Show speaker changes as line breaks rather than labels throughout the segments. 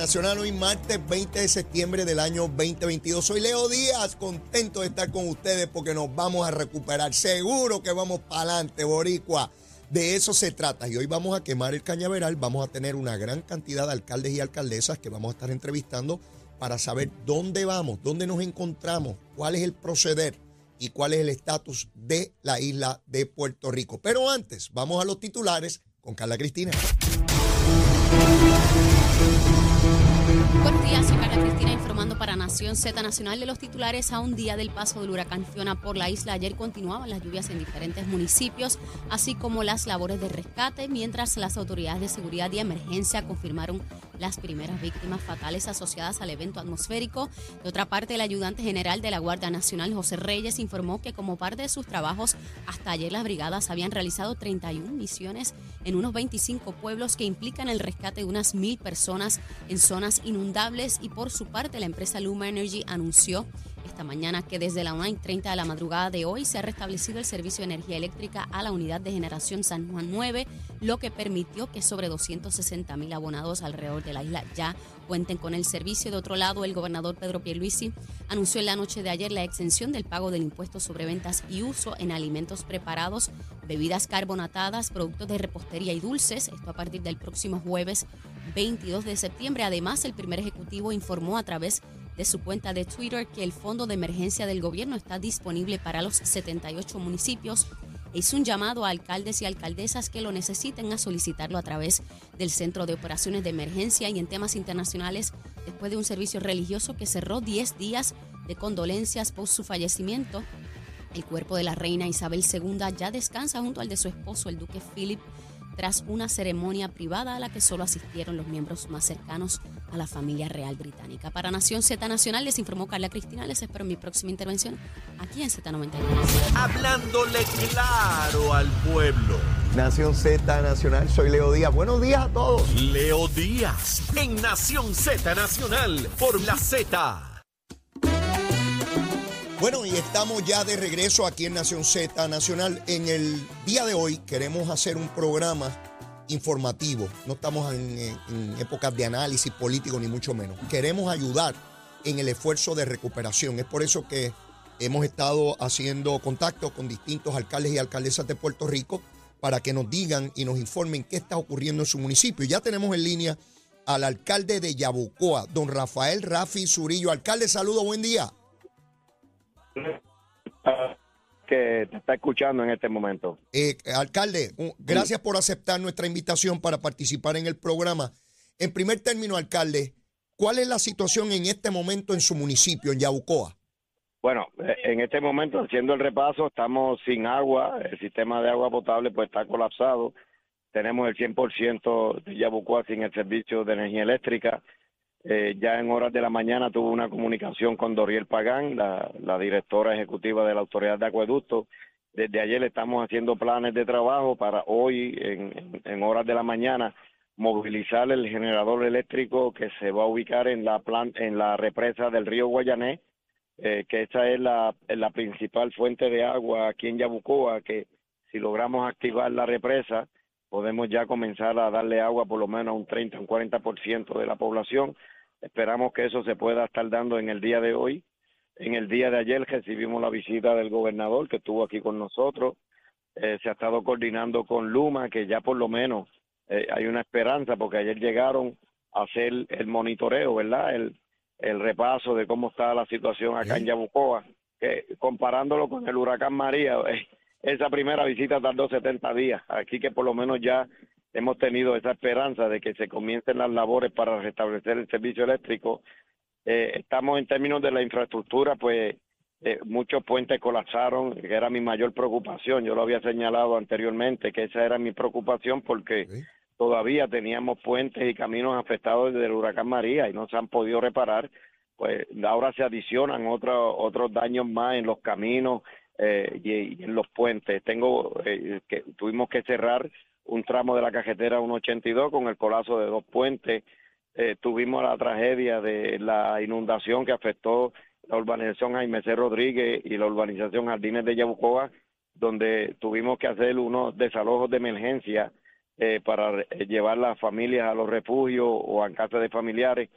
Nacional, hoy martes 20 de septiembre del año 2022. Soy Leo Díaz, contento de estar con ustedes porque nos vamos a recuperar. Seguro que vamos para adelante, Boricua. De eso se trata. Y hoy vamos a quemar el cañaveral. Vamos a tener una gran cantidad de alcaldes y alcaldesas que vamos a estar entrevistando para saber dónde vamos, dónde nos encontramos, cuál es el proceder y cuál es el estatus de la isla de Puerto Rico. Pero antes, vamos a los titulares con Carla Cristina.
Buenos días, soy Carla Cristina informando para Nación Z Nacional de los titulares a un día del paso del huracán Fiona por la isla. Ayer continuaban las lluvias en diferentes municipios, así como las labores de rescate, mientras las autoridades de seguridad y emergencia confirmaron las primeras víctimas fatales asociadas al evento atmosférico. De otra parte, el ayudante general de la Guardia Nacional, José Reyes, informó que como parte de sus trabajos, hasta ayer las brigadas habían realizado 31 misiones en unos 25 pueblos que implican el rescate de unas mil personas en zonas inundables y por su parte la empresa Luma Energy anunció esta mañana que desde la 1 y 30 de la madrugada de hoy se ha restablecido el servicio de energía eléctrica a la unidad de generación San Juan 9, lo que permitió que sobre 260 mil abonados alrededor de la isla ya cuenten con el servicio. De otro lado, el gobernador Pedro Pierluisi anunció en la noche de ayer la exención del pago del impuesto sobre ventas y uso en alimentos preparados, bebidas carbonatadas, productos de repostería y dulces, esto a partir del próximo jueves 22 de septiembre. Además, el primer ejecutivo informó a través de su cuenta de Twitter que el fondo de emergencia del gobierno está disponible para los 78 municipios. Hizo un llamado a alcaldes y alcaldesas que lo necesiten a solicitarlo a través del Centro de Operaciones de Emergencia y en temas internacionales después de un servicio religioso que cerró 10 días de condolencias por su fallecimiento. El cuerpo de la reina Isabel II ya descansa junto al de su esposo, el duque Philip tras una ceremonia privada a la que solo asistieron los miembros más cercanos a la familia real británica. Para Nación Z Nacional les informó Carla Cristina. Les espero en mi próxima intervención aquí en Z93.
Hablándole claro al pueblo.
Nación Z Nacional, soy Leo Díaz. Buenos días a todos.
Leo Díaz en Nación Z Nacional por la Z.
Bueno, y estamos ya de regreso aquí en Nación Z Nacional. En el día de hoy queremos hacer un programa informativo. No estamos en, épocas de análisis político, ni mucho menos. Queremos ayudar en el esfuerzo de recuperación. Es por eso que hemos estado haciendo contacto con distintos alcaldes y alcaldesas de Puerto Rico para que nos digan y nos informen qué está ocurriendo en su municipio. Ya tenemos en línea al alcalde de Yabucoa, don Rafael Rafi Zurillo. Alcalde, saludo, buen día
que te está escuchando en este momento.
Eh, alcalde, gracias por aceptar nuestra invitación para participar en el programa. En primer término, alcalde, ¿cuál es la situación en este momento en su municipio, en Yabucoa?
Bueno, eh, en este momento, haciendo el repaso, estamos sin agua, el sistema de agua potable pues está colapsado, tenemos el 100% de Yabucoa sin el servicio de energía eléctrica, eh, ya en horas de la mañana tuve una comunicación con Doriel Pagán, la, directora ejecutiva de la Autoridad de Acueducto. Desde ayer estamos haciendo planes de trabajo para hoy, en, horas de la mañana, movilizar el generador eléctrico que se va a ubicar en la, en la represa del río Guayané, eh, que esa es la, la principal fuente de agua aquí en Yabucoa, que si logramos activar la represa, podemos ya comenzar a darle agua por lo menos a un 30, un 40% de la población. Esperamos que eso se pueda estar dando en el día de hoy. En el día de ayer recibimos la visita del gobernador que estuvo aquí con nosotros. Eh, se ha estado coordinando con Luma, que ya por lo menos eh, hay una esperanza, porque ayer llegaron a hacer el monitoreo, ¿verdad? El, el repaso de cómo está la situación acá en Yabucoa, que comparándolo con el huracán María, eh, esa primera visita tardó 70 días. Aquí que por lo menos ya hemos tenido esa esperanza de que se comiencen las labores para restablecer el servicio eléctrico. Eh, estamos en términos de la infraestructura, pues eh, muchos puentes colapsaron, que era mi mayor preocupación. Yo lo había señalado anteriormente, que esa era mi preocupación porque todavía teníamos puentes y caminos afectados desde el huracán María y no se han podido reparar. Pues ahora se adicionan otros otros daños más en los caminos, eh, y, en los puentes. Tengo eh, que tuvimos que cerrar un tramo de la cajetera 182 con el colapso de dos puentes. Eh, tuvimos la tragedia de la inundación que afectó la urbanización Jaime C. Rodríguez y la urbanización Jardines de Yabucoa, donde tuvimos que hacer unos desalojos de emergencia eh, para eh, llevar las familias a los refugios o a casas de familiares.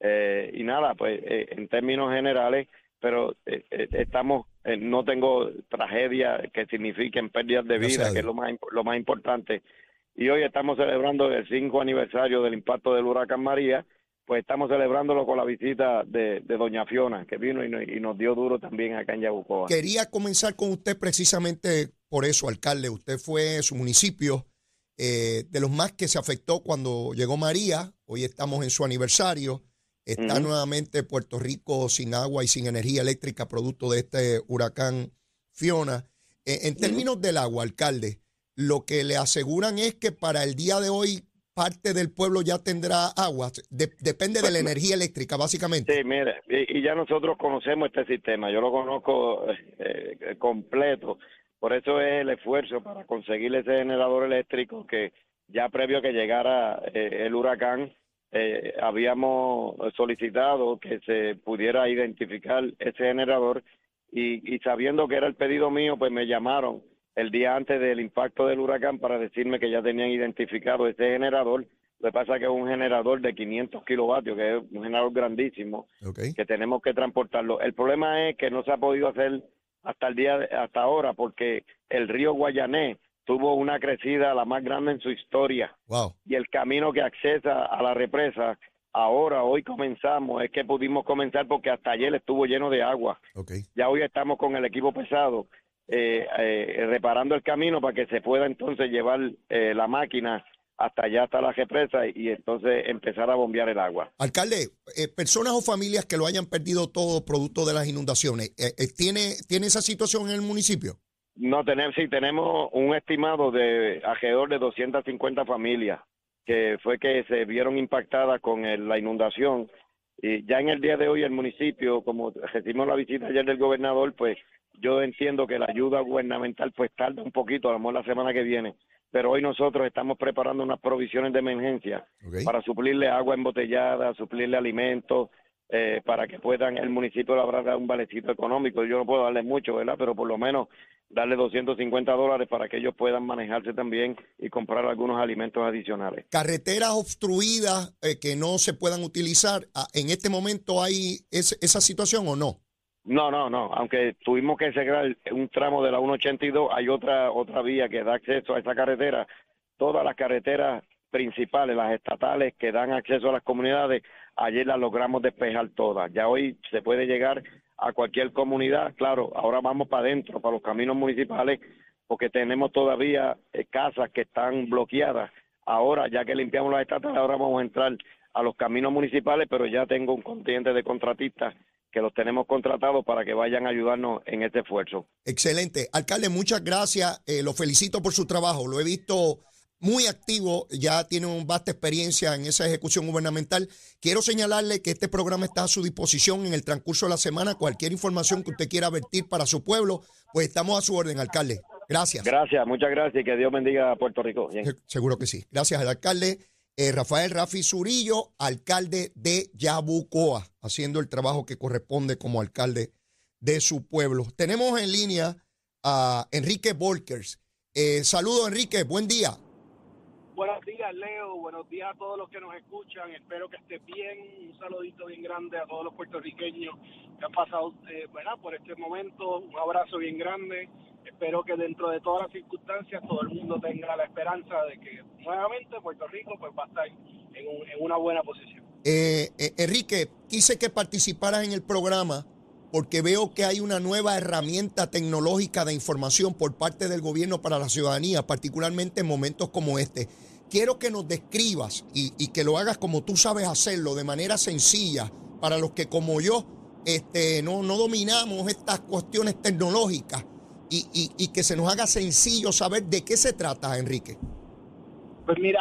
Eh, y nada, pues en términos generales, pero estamos, no tengo tragedia que signifiquen pérdidas de vida, que es lo más, lo más importante. Y hoy estamos celebrando el 5 aniversario del impacto del huracán María pues estamos celebrándolo con la visita de, Doña Fiona, que vino y, nos dio duro también acá en Yabucoa.
Quería comenzar con usted precisamente por eso, alcalde. Usted fue su municipio eh, de los más que se afectó cuando llegó María. Hoy estamos en su aniversario. Está nuevamente Puerto Rico sin agua y sin energía eléctrica producto de este huracán Fiona. Eh, en términos del agua, alcalde, lo que le aseguran es que para el día de hoy parte del pueblo ya tendrá agua? depende de la energía eléctrica, básicamente.
Sí, mire, y, ya nosotros conocemos este sistema, yo lo conozco eh, completo, por eso es el esfuerzo para conseguir ese generador eléctrico que ya previo a que llegara eh, el huracán, eh, habíamos solicitado que se pudiera identificar ese generador y, y sabiendo que era el pedido mío, pues me llamaron el día antes del impacto del huracán para decirme que ya tenían identificado ese generador. Lo que pasa es que es un generador de 500 kilovatios, que es un generador grandísimo, que tenemos que transportarlo. El problema es que no se ha podido hacer hasta el día hasta ahora porque el río Guayané tuvo una crecida la más grande en su historia. Y el camino que accesa a la represa ahora, hoy comenzamos, es que pudimos comenzar porque hasta ayer estuvo lleno de agua. Ya hoy estamos con el equipo pesado eh, eh, reparando el camino para que se pueda entonces llevar eh, la máquina hasta allá, hasta la represa y entonces empezar a bombear el agua.
Alcalde, eh, personas o familias que lo hayan perdido todo producto de las inundaciones, ¿tiene, ¿tiene esa situación en el municipio?
No, tenemos, sí, tenemos un estimado de alrededor de 250 familias que fue que se vieron impactadas con la inundación. Y ya en el día de hoy el municipio, como recibimos la visita ayer del gobernador, pues yo entiendo que la ayuda gubernamental pues tarda un poquito, a lo mejor la semana que viene, pero hoy nosotros estamos preparando unas provisiones de emergencia para suplirle agua embotellada, suplirle alimentos, eh, para que puedan, el municipio dado un valecito económico, yo no puedo darle mucho, ¿verdad? Pero por lo menos darle 250 dólares para que ellos puedan manejarse también y comprar algunos alimentos adicionales.
Carreteras obstruidas eh, que no se puedan utilizar, ah, ¿en este momento hay esa situación o no?
No, no, no. Aunque tuvimos que cerrar un tramo de la 182, hay otra otra vía que da acceso a esa carretera. Todas las carreteras principales, las estatales que dan acceso a las comunidades, ayer las logramos despejar todas. Ya hoy se puede llegar a cualquier comunidad. Claro, ahora vamos para adentro, para los caminos municipales, porque tenemos todavía eh, casas que están bloqueadas. Ahora, ya que limpiamos las estatales, ahora vamos a entrar a los caminos municipales, pero ya tengo un contingente de contratistas que los tenemos contratados para que vayan a ayudarnos en este esfuerzo.
Excelente. Alcalde, muchas gracias. Eh, lo felicito por su trabajo. Lo he visto muy activo, ya tiene una vasta experiencia en esa ejecución gubernamental. Quiero señalarle que este programa está a su disposición en el transcurso de la semana. Cualquier información que usted quiera vertir para su pueblo, pues estamos a su orden, alcalde. Gracias.
Gracias, muchas gracias y que Dios bendiga a Puerto Rico.
Seguro que sí. Gracias al alcalde. Eh, Rafael Rafi Zurillo, alcalde de Yabucoa, haciendo el trabajo que corresponde como alcalde de su pueblo. Tenemos en línea a Enrique Volkers. Eh, saludos, Enrique, buen día.
Buenos días, Leo. Buenos días a todos los que nos escuchan. Espero que esté bien. Un saludito bien grande a todos los puertorriqueños que han pasado eh, por este momento. Un abrazo bien grande espero que dentro de todas las circunstancias todo el mundo tenga la esperanza de que nuevamente Puerto Rico pues va a estar en, una buena posición.
Eh, eh, Enrique, quise que participaras en el programa porque veo que hay una nueva herramienta tecnológica de información por parte del gobierno para la ciudadanía, particularmente en momentos como este. Quiero que nos describas y, que lo hagas como tú sabes hacerlo, de manera sencilla, para los que como yo este, no, no dominamos estas cuestiones tecnológicas y, y, que se nos haga sencillo saber de qué se trata, Enrique.
Pues mira,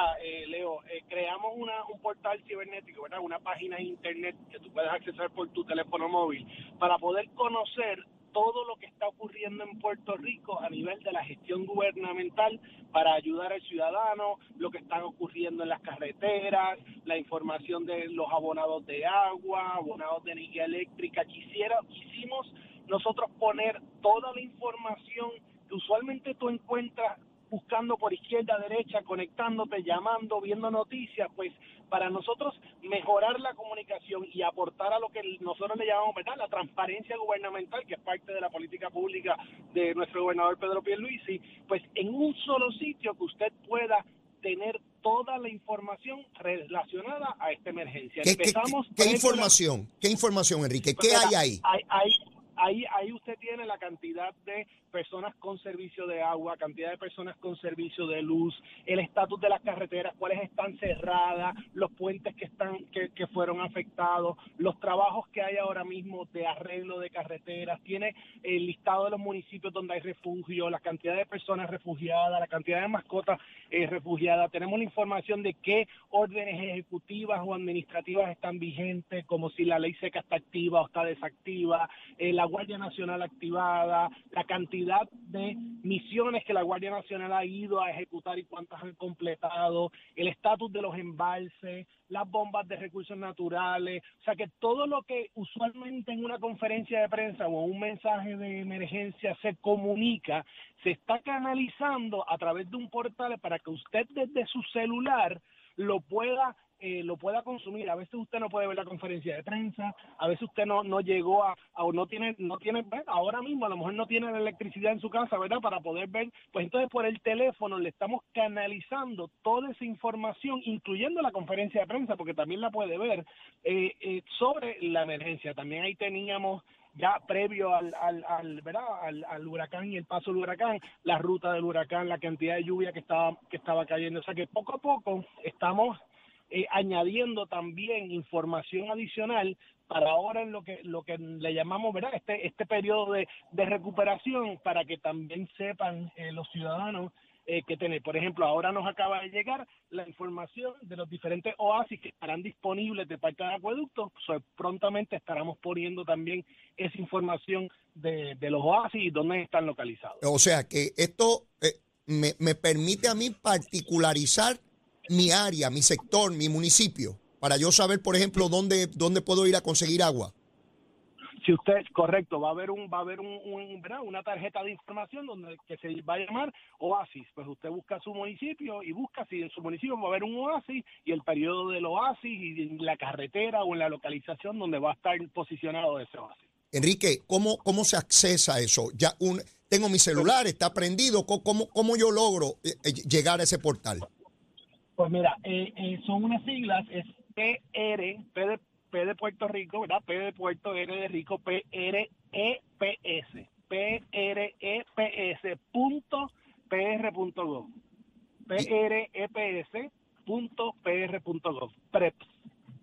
eh, creamos una, un portal cibernético. Una página de internet que tú puedes acceder por tu teléfono móvil para poder conocer todo lo que está ocurriendo en Puerto Rico a nivel de la gestión gubernamental para ayudar al ciudadano, lo que está ocurriendo en las carreteras, la información de los abonados de agua, abonados de energía eléctrica. Quisiera, quisimos nosotros poner toda la información que usualmente tú encuentras buscando por izquierda, derecha, conectándote, llamando, viendo noticias, pues para nosotros mejorar la comunicación y aportar a lo que nosotros le llamamos, ¿verdad?, la transparencia gubernamental, que es parte de la política pública de nuestro gobernador Pedro Pierluisi, pues en un solo sitio que usted pueda tener toda la información relacionada a esta emergencia.
¿Qué, Empezamos qué, información? ¿Qué información, Enrique? ¿Qué
pues
hay ahí?
Hay, ahí, ahí usted tiene la cantidad de personas con servicio de agua, cantidad de personas con servicio de luz, el estatus de las carreteras, cuáles están cerradas, los puentes que están que, fueron afectados, los trabajos que hay ahora mismo de arreglo de carreteras, tiene el listado de los municipios donde hay refugio, la cantidad de personas refugiadas, la cantidad de mascotas eh, refugiadas, tenemos la información de qué órdenes ejecutivas o administrativas están vigentes, como si la ley seca está activa o está desactiva, eh, la Guardia Nacional activada, la cantidad de misiones que la Guardia Nacional ha ido a ejecutar y cuántas han completado, el estatus de los embalses, las bombas de recursos naturales, o sea que todo lo que usualmente en una conferencia de prensa o un mensaje de emergencia se comunica, se está canalizando a través de un portal para que usted desde su celular lo pueda eh, lo pueda consumir. A veces usted no puede ver la conferencia de prensa, a veces usted no, no llegó a, no tiene, no tiene, ahora mismo a lo mejor no tiene la electricidad en su casa, ¿verdad? Para poder ver, pues entonces por el teléfono le estamos canalizando toda esa información, incluyendo la conferencia de prensa, porque también la puede ver, eh, eh, sobre la emergencia. También ahí teníamos ya previo al, al, al, ¿verdad? Al, al, huracán y el paso del huracán, la ruta del huracán, la cantidad de lluvia que estaba, que estaba cayendo. O sea que poco a poco estamos eh, añadiendo también información adicional para ahora en lo que lo que le llamamos verdad este este periodo de, de recuperación para que también sepan eh, los ciudadanos eh, que tener. Por ejemplo, ahora nos acaba de llegar la información de los diferentes oasis que estarán disponibles de parte del acueducto. prontamente estaremos poniendo también esa información de, de, los oasis y dónde están localizados.
O sea que esto me, me permite a mí particularizar mi área, mi sector, mi municipio, para yo saber, por ejemplo, dónde, dónde puedo ir a conseguir agua?
Si usted, correcto, va a haber un, va a haber un, una tarjeta de información donde que se va a llamar Oasis. Pues usted busca su municipio y busca si en su municipio va a haber un Oasis y el periodo del Oasis y la carretera o en la localización donde va a estar posicionado ese Oasis.
Enrique, ¿cómo, cómo se accesa a eso? Ya un, tengo mi celular, está prendido, ¿cómo, cómo yo logro eh, eh, llegar a ese portal?
Pues mira, eh, eh, son unas siglas, es PR, P de, P de Puerto Rico, ¿verdad? P de Puerto, R de Rico, P R E P S, P R E P S punto PR punto gov, P R E P S punto PR punto gov, PREPS.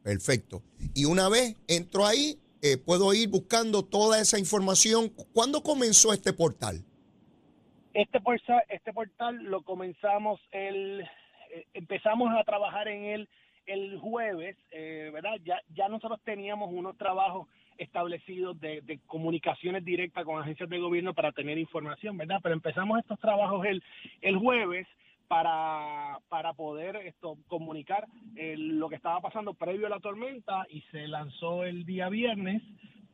Perfecto. Y una vez entro ahí, eh, puedo ir buscando toda esa información. ¿Cuándo comenzó este portal?
Este portal, este portal lo comenzamos el eh, empezamos a trabajar en él el jueves, eh, ¿verdad? Ya, ya nosotros teníamos unos trabajos establecidos de, de, comunicaciones directas con agencias de gobierno para tener información, ¿verdad? Pero empezamos estos trabajos el, el jueves para, para poder esto comunicar eh, lo que estaba pasando previo a la tormenta y se lanzó el día viernes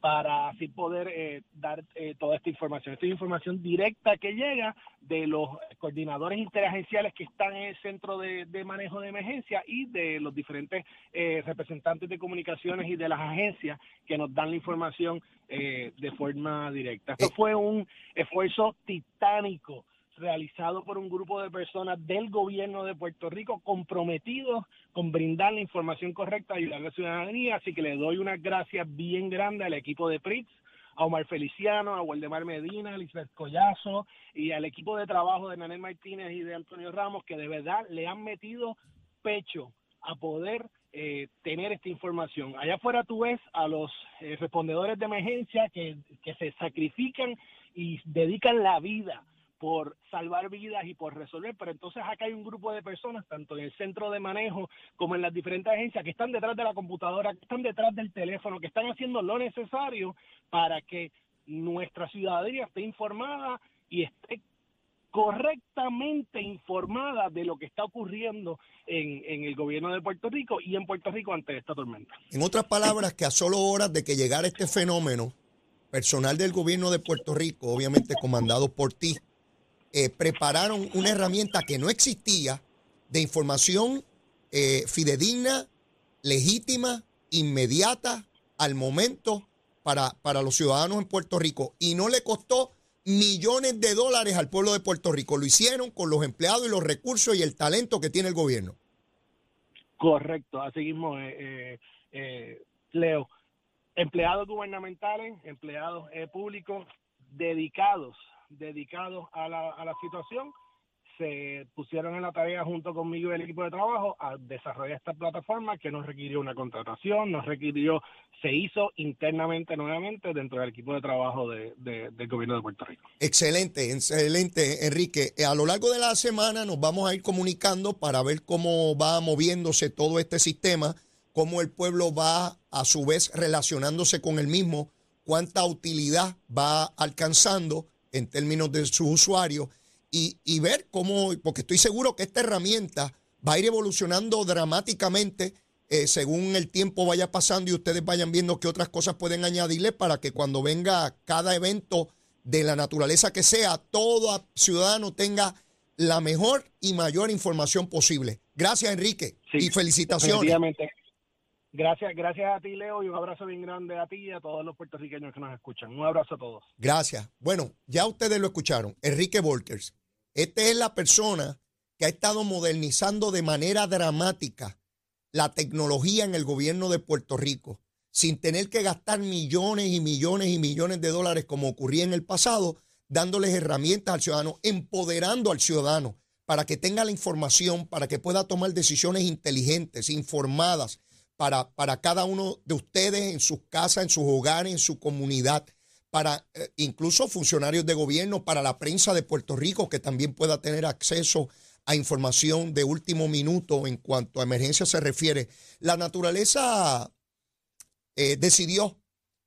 para así poder eh, dar eh, toda esta información. Esta es información directa que llega de los coordinadores interagenciales que están en el centro de, manejo de emergencia y de los diferentes eh, representantes de comunicaciones y de las agencias que nos dan la información de forma directa. Esto fue un esfuerzo titánico realizado por un grupo de personas del gobierno de Puerto Rico comprometidos con brindar la información correcta y ayudar a la ciudadanía. Así que le doy unas gracias bien grandes al equipo de PRITS, a Omar Feliciano, a Waldemar Medina, a Lisbeth Collazo y al equipo de trabajo de Nanel Martínez y de Antonio Ramos que de verdad le han metido pecho a poder eh, tener esta información. Allá afuera tú ves a los eh, respondedores de emergencia que, que se sacrifican y dedican la vida por salvar vidas y por resolver, pero entonces acá hay un grupo de personas, tanto en el centro de manejo como en las diferentes agencias, que están detrás de la computadora, que están detrás del teléfono, que están haciendo lo necesario para que nuestra ciudadanía esté informada y esté correctamente informada de lo que está ocurriendo en, el gobierno de Puerto Rico y en Puerto Rico ante esta tormenta.
En otras palabras, que a solo horas de que llegara este fenómeno, personal del gobierno de Puerto Rico, obviamente comandado por ti, eh, prepararon una herramienta que no existía de información eh, fidedigna, legítima, inmediata, al momento para, para los ciudadanos en Puerto Rico. Y no le costó millones de dólares al pueblo de Puerto Rico. Lo hicieron con los empleados y los recursos y el talento que tiene el gobierno.
Correcto, así mismo, eh, eh, eh, Leo. Empleados gubernamentales, empleados eh, públicos dedicados, dedicados a la, a la situación se pusieron en la tarea junto conmigo y el equipo de trabajo a desarrollar esta plataforma que nos requirió una contratación, nos requirió, se hizo internamente nuevamente dentro del equipo de trabajo de, de, del gobierno de Puerto Rico.
Excelente, excelente, Enrique. A lo largo de la semana nos vamos a ir comunicando para ver cómo va moviéndose todo este sistema, cómo el pueblo va a su vez relacionándose con el mismo, cuánta utilidad va alcanzando en términos de sus usuarios y, ver cómo, porque estoy seguro que esta herramienta va a ir evolucionando dramáticamente eh, según el tiempo vaya pasando y ustedes vayan viendo qué otras cosas pueden añadirle para que cuando venga cada evento de la naturaleza que sea, todo ciudadano tenga la mejor y mayor información posible. Gracias, Enrique, y felicitaciones.
Gracias, gracias a ti, Leo, y un abrazo bien grande a ti y a todos los puertorriqueños que nos escuchan. Un abrazo a todos.
Gracias. Bueno, ya ustedes lo escucharon. Enrique Volkers. Esta es la persona que ha estado modernizando de manera dramática la tecnología en el gobierno de Puerto Rico, sin tener que gastar millones y millones y millones de dólares como ocurría en el pasado, dándoles herramientas al ciudadano, empoderando al ciudadano para que tenga la información, para que pueda tomar decisiones inteligentes, informadas, para, para cada uno de ustedes en sus casas, en sus hogares, en su comunidad, para eh, incluso funcionarios de gobierno, para la prensa de Puerto Rico que también pueda tener acceso a información de último minuto en cuanto a emergencia se refiere. La naturaleza eh, decidió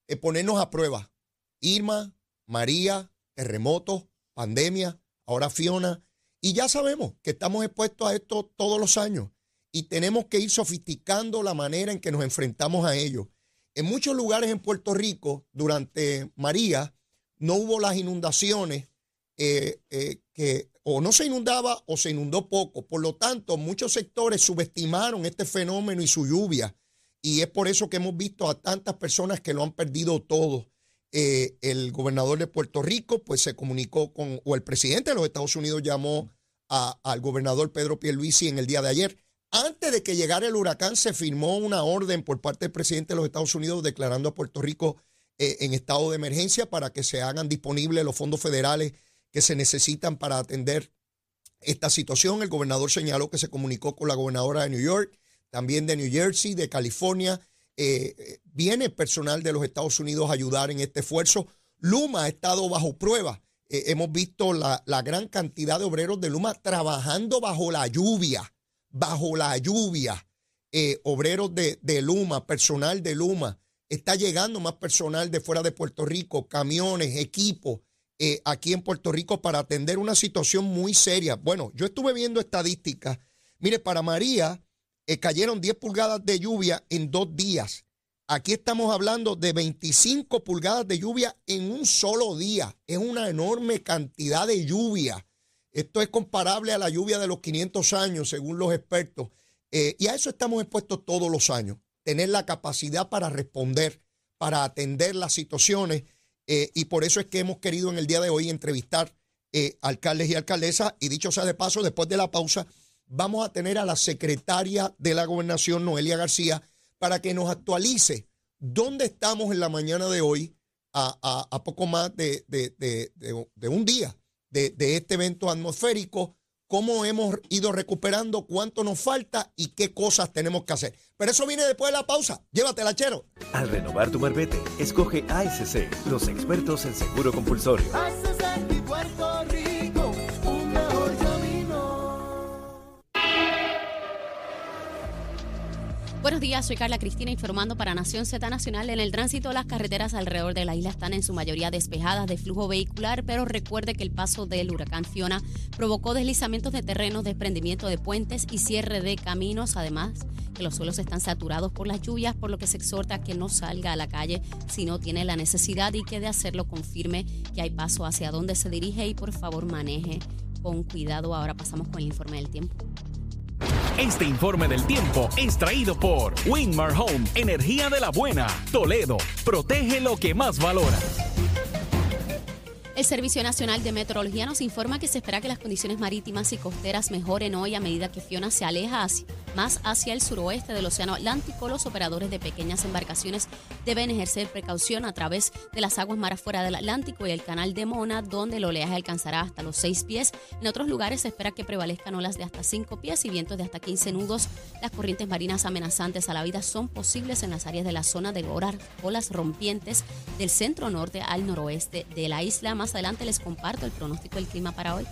eh, ponernos a prueba. Irma, María, terremotos, pandemia, ahora Fiona. Y ya sabemos que estamos expuestos a esto todos los años y tenemos que ir sofisticando la manera en que nos enfrentamos a ello. En muchos lugares en Puerto Rico, durante María, no hubo las inundaciones eh, eh, que o no se inundaba o se inundó poco. Por lo tanto, muchos sectores subestimaron este fenómeno y su lluvia. Y es por eso que hemos visto a tantas personas que lo han perdido todo. Eh, el gobernador de Puerto Rico, pues se comunicó con, o el presidente de los Estados Unidos llamó al gobernador Pedro Pierluisi en el día de ayer antes de que llegara el huracán, se firmó una orden por parte del presidente de los Estados Unidos declarando a Puerto Rico eh, en estado de emergencia para que se hagan disponibles los fondos federales que se necesitan para atender esta situación. El gobernador señaló que se comunicó con la gobernadora de New York, también de New Jersey, de California. Eh, viene personal de los Estados Unidos a ayudar en este esfuerzo. Luma ha estado bajo prueba. Eh, hemos visto la, la gran cantidad de obreros de Luma trabajando bajo la lluvia bajo la lluvia, eh, obreros de, Luma, personal de Luma. Está llegando más personal de fuera de Puerto Rico, camiones, equipos eh, aquí en Puerto Rico para atender una situación muy seria. Bueno, yo estuve viendo estadísticas. Mire, para María eh, cayeron 10 pulgadas de lluvia en dos días. Aquí estamos hablando de 25 pulgadas de lluvia en un solo día. Es una enorme cantidad de lluvia. Esto es comparable a la lluvia de los 500 años, según los expertos. Eh, y a eso estamos expuestos todos los años. Tener la capacidad para responder, para atender las situaciones. Eh, y por eso es que hemos querido en el día de hoy entrevistar eh, alcaldes y alcaldesas. Y dicho sea de paso, después de la pausa, vamos a tener a la secretaria de la gobernación, Noelia García, para que nos actualice dónde estamos en la mañana de hoy, a, poco más de un día de, este evento atmosférico, cómo hemos ido recuperando, cuánto nos falta y qué cosas tenemos que hacer. Pero eso viene después de la pausa. Llévatela, chero.
Al renovar tu marbete, escoge ASC, los expertos en seguro compulsorio.
Buenos días, soy Carla Cristina informando para Nación Z Nacional. En el tránsito, las carreteras alrededor de la isla están en su mayoría despejadas de flujo vehicular, pero recuerde que el paso del huracán Fiona provocó deslizamientos de terrenos, desprendimiento de puentes y cierre de caminos. Además, que los suelos están saturados por las lluvias, por lo que se exhorta a que no salga a la calle si no tiene la necesidad y que de hacerlo confirme que hay paso hacia donde se dirige y por favor maneje con cuidado. Ahora pasamos con el informe del tiempo.
Este informe del tiempo es traído por Winmar Home, energía de la buena. Toledo, protege lo que más valora.
El Servicio Nacional de Meteorología nos informa que se espera que las condiciones marítimas y costeras mejoren hoy a medida que Fiona se aleja más hacia el suroeste del Océano Atlántico. Los operadores de pequeñas embarcaciones deben ejercer precaución a través de las aguas mar afuera del Atlántico y el canal de Mona, donde el oleaje alcanzará hasta los 6 pies. En otros lugares se espera que prevalezcan olas de hasta 5 pies y vientos de hasta 15 nudos. Las corrientes marinas amenazantes a la vida son posibles en las áreas de la zona de olas rompientes del centro norte al noroeste de la isla. Más adelante les comparto el pronóstico del clima para hoy.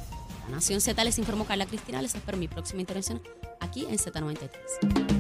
La Nación Z les informó Carla Cristina. Les espero mi próxima intervención aquí en Z93.